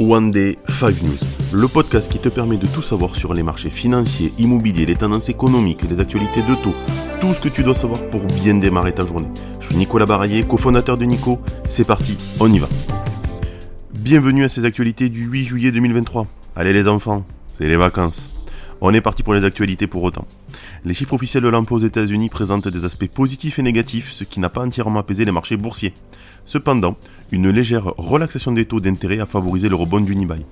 One Day 5 News, le podcast qui te permet de tout savoir sur les marchés financiers, immobiliers, les tendances économiques, les actualités de taux, tout ce que tu dois savoir pour bien démarrer ta journée. Je suis Nicolas Baraillé, cofondateur de Nico. C'est parti, on y va. Bienvenue à ces actualités du 8 juillet 2023. Allez les enfants, c'est les vacances. On est parti pour les actualités pour autant. Les chiffres officiels de l'emploi aux États-Unis présentent des aspects positifs et négatifs, ce qui n'a pas entièrement apaisé les marchés boursiers. Cependant, une légère relaxation des taux d'intérêt a favorisé le rebond du Nibai.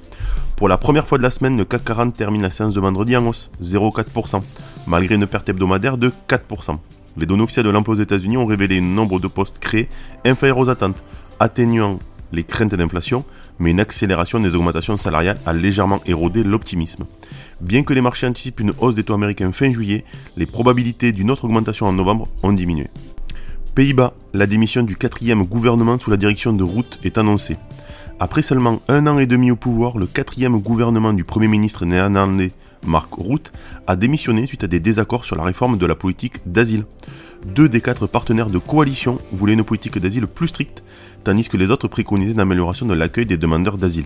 Pour la première fois de la semaine, le CAC 40 termine la séance de vendredi en hausse, 0,4%, malgré une perte hebdomadaire de 4%. Les données officielles de l'emploi aux États-Unis ont révélé un nombre de postes créés inférieur aux attentes, atténuant les craintes d'inflation, mais une accélération des augmentations salariales a légèrement érodé l'optimisme. Bien que les marchés anticipent une hausse des taux américains fin juillet, les probabilités d'une autre augmentation en novembre ont diminué. Pays-Bas, la démission du quatrième gouvernement sous la direction de Route est annoncée. Après seulement un an et demi au pouvoir, le quatrième gouvernement du Premier ministre néerlandais Mark Rutte a démissionné suite à des désaccords sur la réforme de la politique d'asile. Deux des quatre partenaires de coalition voulaient une politique d'asile plus stricte, tandis que les autres préconisaient une amélioration de l'accueil des demandeurs d'asile.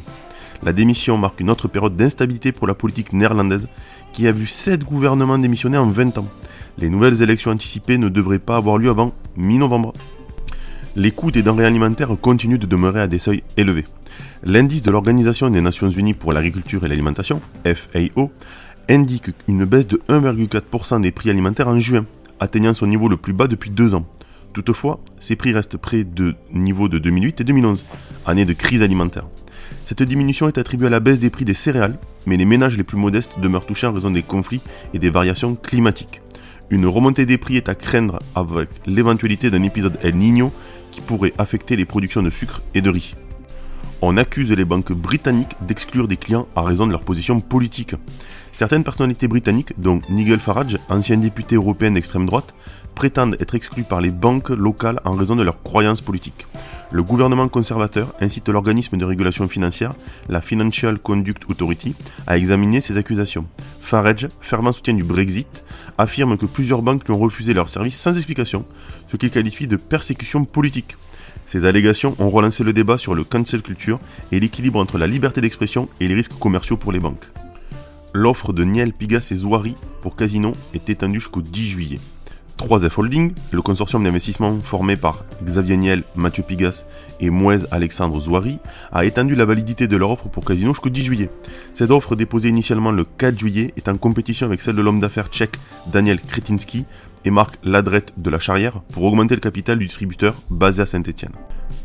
La démission marque une autre période d'instabilité pour la politique néerlandaise, qui a vu sept gouvernements démissionner en 20 ans. Les nouvelles élections anticipées ne devraient pas avoir lieu avant mi-novembre. Les coûts des denrées alimentaires continuent de demeurer à des seuils élevés. L'indice de l'Organisation des Nations Unies pour l'agriculture et l'alimentation, FAO, indique une baisse de 1,4% des prix alimentaires en juin, atteignant son niveau le plus bas depuis deux ans. Toutefois, ces prix restent près de niveaux de 2008 et 2011, année de crise alimentaire. Cette diminution est attribuée à la baisse des prix des céréales, mais les ménages les plus modestes demeurent touchés en raison des conflits et des variations climatiques. Une remontée des prix est à craindre avec l'éventualité d'un épisode El Niño qui pourrait affecter les productions de sucre et de riz. On accuse les banques britanniques d'exclure des clients à raison de leur position politique. Certaines personnalités britanniques, dont Nigel Farage, ancien député européen d'extrême droite, prétendent être exclus par les banques locales en raison de leurs croyances politiques. Le gouvernement conservateur incite l'organisme de régulation financière, la Financial Conduct Authority, à examiner ces accusations. Farage, fervent soutien du Brexit, affirme que plusieurs banques lui ont refusé leurs services sans explication, ce qu'il qualifie de persécution politique. Ces allégations ont relancé le débat sur le cancel culture et l'équilibre entre la liberté d'expression et les risques commerciaux pour les banques. L'offre de Niel, Pigas et Zouari pour Casino est étendue jusqu'au 10 juillet. 3F Holding, le consortium d'investissement formé par Xavier Niel, Mathieu Pigas et Mouez Alexandre Zouari, a étendu la validité de leur offre pour Casino jusqu'au 10 juillet. Cette offre, déposée initialement le 4 juillet, est en compétition avec celle de l'homme d'affaires tchèque Daniel Kretinsky et marque l'adrette de la charrière pour augmenter le capital du distributeur basé à Saint-Etienne.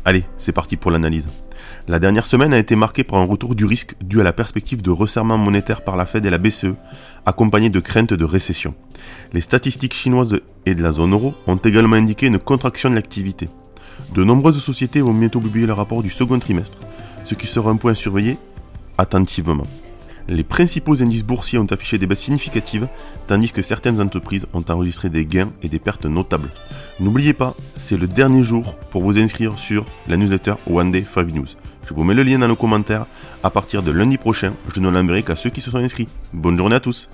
Allez, c'est parti pour l'analyse. La dernière semaine a été marquée par un retour du risque dû à la perspective de resserrement monétaire par la Fed et la BCE, accompagnée de craintes de récession. Les statistiques chinoises et de la zone euro ont également indiqué une contraction de l'activité. De nombreuses sociétés vont bientôt publier le rapport du second trimestre, ce qui sera un point surveillé attentivement. Les principaux indices boursiers ont affiché des baisses significatives, tandis que certaines entreprises ont enregistré des gains et des pertes notables. N'oubliez pas, c'est le dernier jour pour vous inscrire sur la newsletter One Day 5 News. Je vous mets le lien dans nos commentaires. À partir de lundi prochain, je ne l'enverrai qu'à ceux qui se sont inscrits. Bonne journée à tous